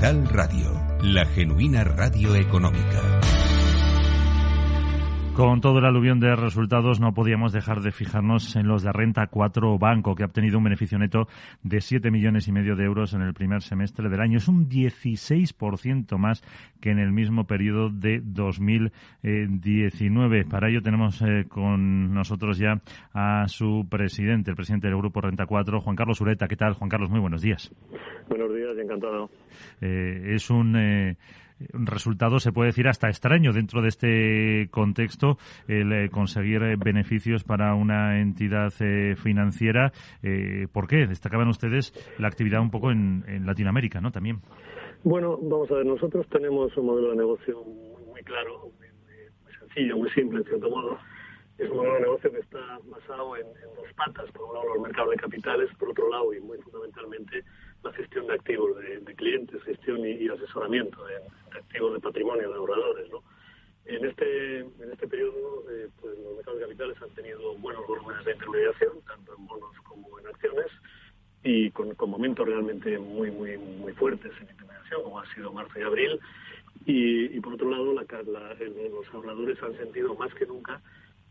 Capital Radio, la genuina radio económica. Con todo el aluvión de resultados no podíamos dejar de fijarnos en los de Renta 4 Banco, que ha obtenido un beneficio neto de 7 millones y medio de euros en el primer semestre del año. Es un 16% más que en el mismo periodo de 2019. Para ello tenemos eh, con nosotros ya a su presidente, el presidente del Grupo Renta 4, Juan Carlos Ureta. ¿Qué tal, Juan Carlos? Muy buenos días. Buenos días, encantado. Eh, es un... Eh, un resultado, se puede decir, hasta extraño dentro de este contexto, el eh, conseguir eh, beneficios para una entidad eh, financiera. ¿Por qué? Destacaban ustedes la actividad un poco en, Latinoamérica, ¿no? También. Bueno, vamos a ver, nosotros tenemos un modelo de negocio muy, claro, muy, sencillo, muy simple, en cierto modo. Es un modelo de negocio que está basado en, en dos patas. Por un lado, los mercados de capitales, por otro lado, y muy fundamentalmente, la gestión de activos de, de clientes, gestión y, y asesoramiento de, de, activos de patrimonio de ahorradores. ¿no? En este en este periodo, eh, pues los mercados de capitales han tenido buenos volúmenes de intermediación, tanto en bonos como en acciones, y con, con momentos realmente muy muy muy fuertes en intermediación, como ha sido marzo y abril. Y, y por otro lado, la, la, los ahorradores han sentido más que nunca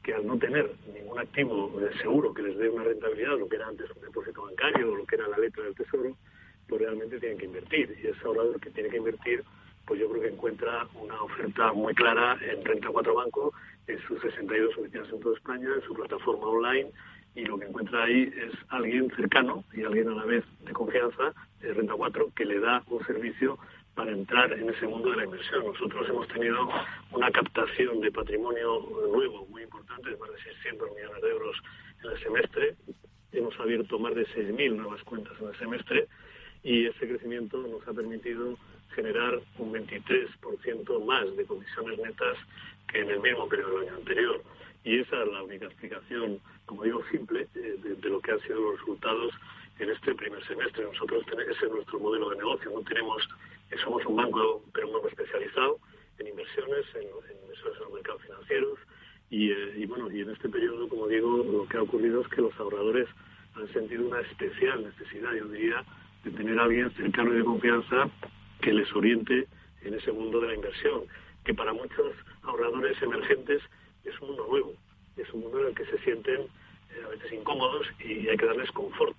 que al no tener ningún activo seguro que les dé una rentabilidad, lo que era antes un depósito bancario o lo que era la letra del tesoro, pues realmente tienen que invertir. Y ese ahorrador que tiene que invertir, pues yo creo que encuentra una oferta muy clara en Renta 4 Banco, en sus 62 oficinas en toda España, en su plataforma online, y lo que encuentra ahí es alguien cercano y alguien a la vez de confianza, de Renta 4, que le da un servicio para entrar en ese mundo de la inversión. Nosotros hemos tenido una captación de patrimonio nuevo muy importante, más de 600 millones de euros en el semestre. Hemos abierto más de 6.000 nuevas cuentas en el semestre y ese crecimiento nos ha permitido generar un 23% más de comisiones netas que en el mismo periodo del año anterior. Y esa es la única explicación, como digo, simple eh, de, lo que han sido los resultados en este primer semestre. Nosotros tenemos, ese es nuestro modelo de negocio, no tenemos, somos un banco, pero un banco especializado en inversiones, en, en inversiones en los mercados financieros, y, eh, y, bueno, y en este periodo, como digo, lo que ha ocurrido es que los ahorradores han sentido una especial necesidad, yo diría, de tener a alguien cercano y de confianza que les oriente en ese mundo de la inversión, que para muchos ahorradores emergentes es un mundo nuevo, es un mundo en el que se sienten eh, a veces incómodos y hay que darles confort.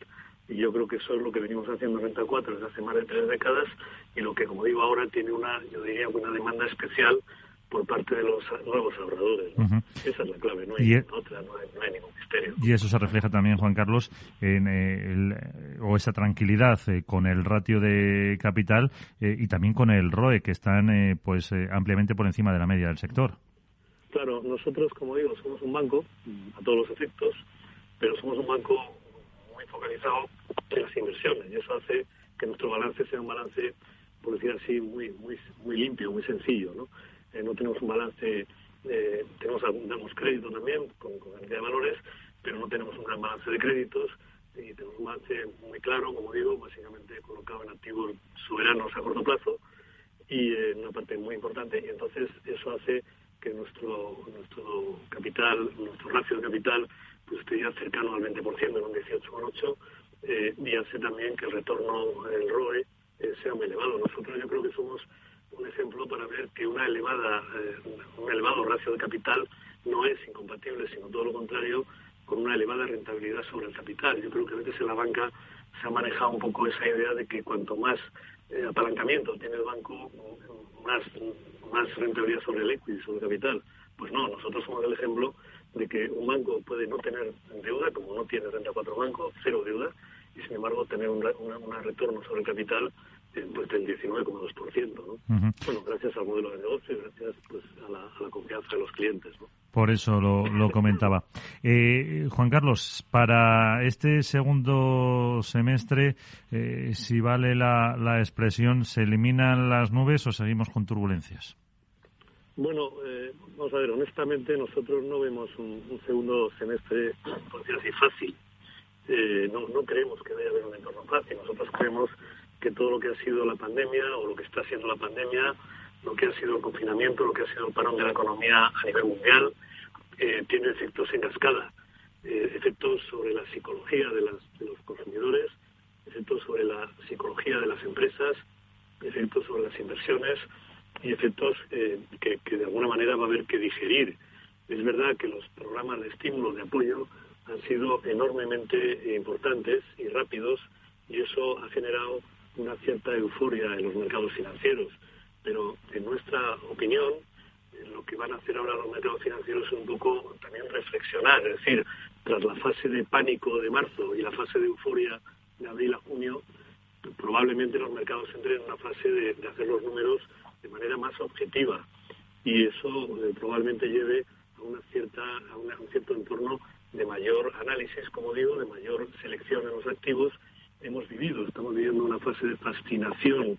Y yo creo que eso es lo que venimos haciendo en Renta 4 desde hace más de tres décadas y lo que, como digo, ahora tiene una, yo diría, una demanda especial por parte de los nuevos ahorradores. ¿no? Uh -huh. Esa es la clave, no hay, y, otra, no hay, no hay, ningún misterio. Y eso se refleja también, Juan Carlos, en eh, el, o esa tranquilidad eh, con el ratio de capital eh, y también con el ROE, que están eh, pues ampliamente por encima de la media del sector. Claro, nosotros, como digo, somos un banco, a todos los efectos, pero somos un banco muy focalizado en las inversiones y eso hace que nuestro balance sea un balance, por decir así, muy, muy, muy limpio, muy sencillo, ¿no? Eh, no tenemos un balance, eh, tenemos damos crédito también con, con cantidad de valores, pero no tenemos un gran balance de créditos y tenemos un balance muy claro, como digo, básicamente colocado en activos soberanos a corto plazo y eh, una parte muy importante y entonces eso hace que nuestro nuestro capital, nuestro ratio de capital pues esté ya cercano al 20% en un 18,8 eh, y hace también que el retorno, el ROE, eh, sea muy elevado. Nosotros yo creo que somos un ejemplo para ver que una elevada, eh, un elevado ratio de capital no es incompatible, sino todo lo contrario, con una elevada rentabilidad sobre el capital. Yo creo que a veces en la banca se ha manejado un poco esa idea de que cuanto más eh, apalancamiento tiene el banco, más, más rentabilidad sobre el equity, sobre el capital. Pues no, nosotros somos el ejemplo de que un banco puede no tener deuda, como no tiene renta cuatro bancos, cero deuda, y sin embargo tener un, retorno sobre el capital eh, pues del 19,2%. ¿no? Bueno, gracias al modelo de negocio y gracias pues, a, la, confianza de los clientes. ¿no? Por eso lo, comentaba. Eh, Juan Carlos, para este segundo semestre, eh, si vale la, la, expresión, ¿se eliminan las nubes o seguimos con turbulencias? Bueno, eh, vamos a ver, honestamente nosotros no vemos un, segundo semestre, por decir así, fácil. no, no creemos que vaya a haber un entorno fácil. Nosotros creemos que todo lo que ha sido la pandemia o lo que está siendo la pandemia lo que ha sido el confinamiento, lo que ha sido el parón de la economía a nivel mundial, eh, tiene efectos en cascada, eh, efectos sobre la psicología de, los consumidores, efectos sobre la psicología de las empresas, efectos sobre las inversiones y efectos eh, que, que, de alguna manera va a haber que digerir. Es verdad que los programas de estímulo, de apoyo, han sido enormemente importantes y rápidos y eso ha generado una cierta euforia en los mercados financieros pero en nuestra opinión lo que van a hacer ahora los mercados financieros es un poco también reflexionar, es decir, tras la fase de pánico de marzo y la fase de euforia de abril a junio, probablemente los mercados entren en una fase de, hacer los números de manera más objetiva y eso eh, probablemente lleve a una cierta a, un cierto entorno de mayor análisis, como digo, de mayor selección en los activos. Hemos vivido, estamos viviendo una fase de fascinación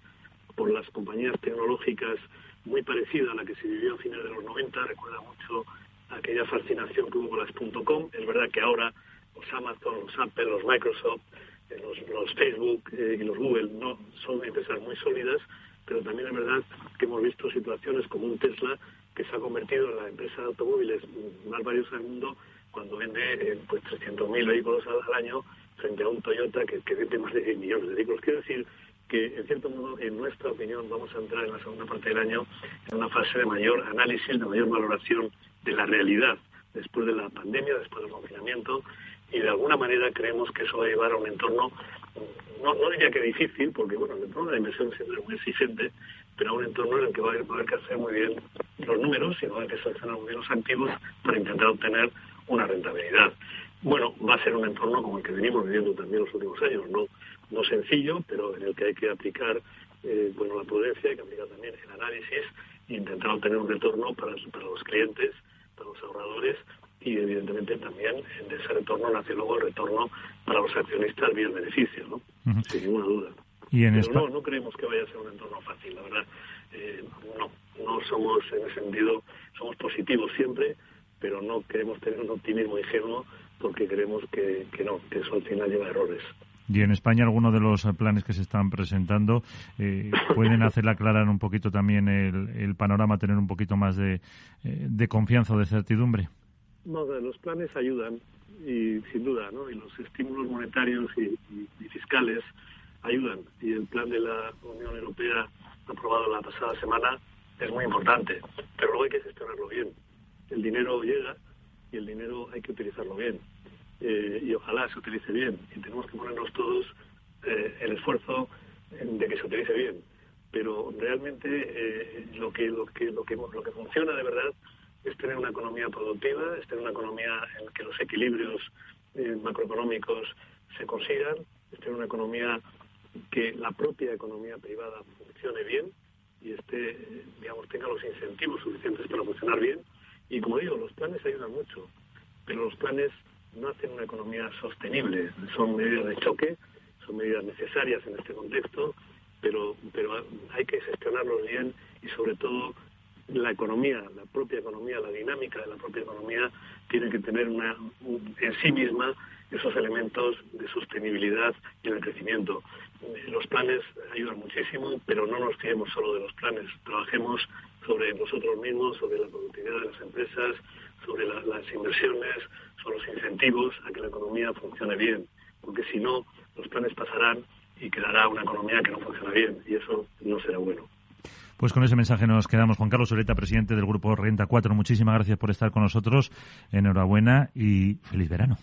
por las compañías tecnológicas muy parecida a la que se vivió a finales de los 90, recuerda mucho aquella fascinación que hubo con las .com. Es verdad que ahora los Amazon, los Apple, los Microsoft, eh, los, Facebook eh, y los Google no son empresas muy sólidas, pero también es verdad que hemos visto situaciones como un Tesla que se ha convertido en la empresa de automóviles más valiosa del mundo cuando vende eh, pues 300.000 vehículos al, año frente a un Toyota que, que vende más de 10 millones de vehículos. Quiero decir que, en cierto modo, en nuestra opinión, vamos a entrar en la segunda parte del año en una fase de mayor análisis, de mayor valoración de la realidad después de la pandemia, después del confinamiento, y de alguna manera creemos que eso va a llevar a un entorno, no, no diría que difícil, porque bueno, el entorno de la inversión siempre es muy exigente, pero a un entorno en el que va a haber, que hacer muy bien los números y va a haber que seleccionar muy bien los activos para intentar obtener una rentabilidad. Bueno, va a ser un entorno como el que venimos viviendo también los últimos años, no no sencillo, pero en el que hay que aplicar eh, bueno, la prudencia, hay que aplicar también el análisis e intentar obtener un retorno para, para los clientes, para los ahorradores y evidentemente también de ese retorno nace luego el retorno para los accionistas vía el beneficio, ¿no? sin ninguna duda. ¿Y en Pero no, no creemos que vaya a ser un entorno fácil, la verdad. Eh, no, no somos en ese sentido, somos positivos siempre, pero no queremos tener un optimismo ingenuo porque creemos que, que no, que eso al final lleva a errores. Y en España algunos de los planes que se están presentando eh, pueden hacer aclarar un poquito también el, panorama, tener un poquito más de, eh, de confianza o de certidumbre. No, los planes ayudan y sin duda, ¿no? Y los estímulos monetarios y, fiscales ayudan. Y el plan de la Unión Europea aprobado la pasada semana es muy importante, pero luego hay que gestionarlo bien. El dinero llega y el dinero hay que utilizarlo bien. Eh, y ojalá se utilice bien. Y tenemos que ponernos todos eh, el esfuerzo de que se utilice bien. Pero realmente eh, lo, que, lo, que, lo, que, funciona de verdad es tener una economía productiva, es tener una economía en que los equilibrios macroeconómicos se consigan, es tener una economía que la propia economía privada funcione bien y esté, digamos, tenga los incentivos suficientes para funcionar bien. Y como digo, los planes ayudan mucho, pero los planes no hacen una economía sostenible. Son medidas de choque, son medidas necesarias en este contexto, pero, pero hay que gestionarlos bien y sobre todo la economía, la propia economía, la dinámica de la propia economía tiene que tener una, en sí misma esos elementos de sostenibilidad y de crecimiento. Los planes ayudan muchísimo, pero no nos fiemos solo de los planes. Trabajemos sobre nosotros mismos, sobre la productividad de las empresas, sobre las inversiones, sobre los incentivos a que la economía funcione bien, porque si no, los planes pasarán y quedará una economía que no funciona bien, y eso no será bueno. Pues con ese mensaje nos quedamos. Juan Carlos Oreta, presidente del Grupo Renta 4, muchísimas gracias por estar con nosotros. Enhorabuena y feliz verano.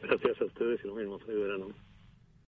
Gracias a ustedes y lo mismo. Feliz verano.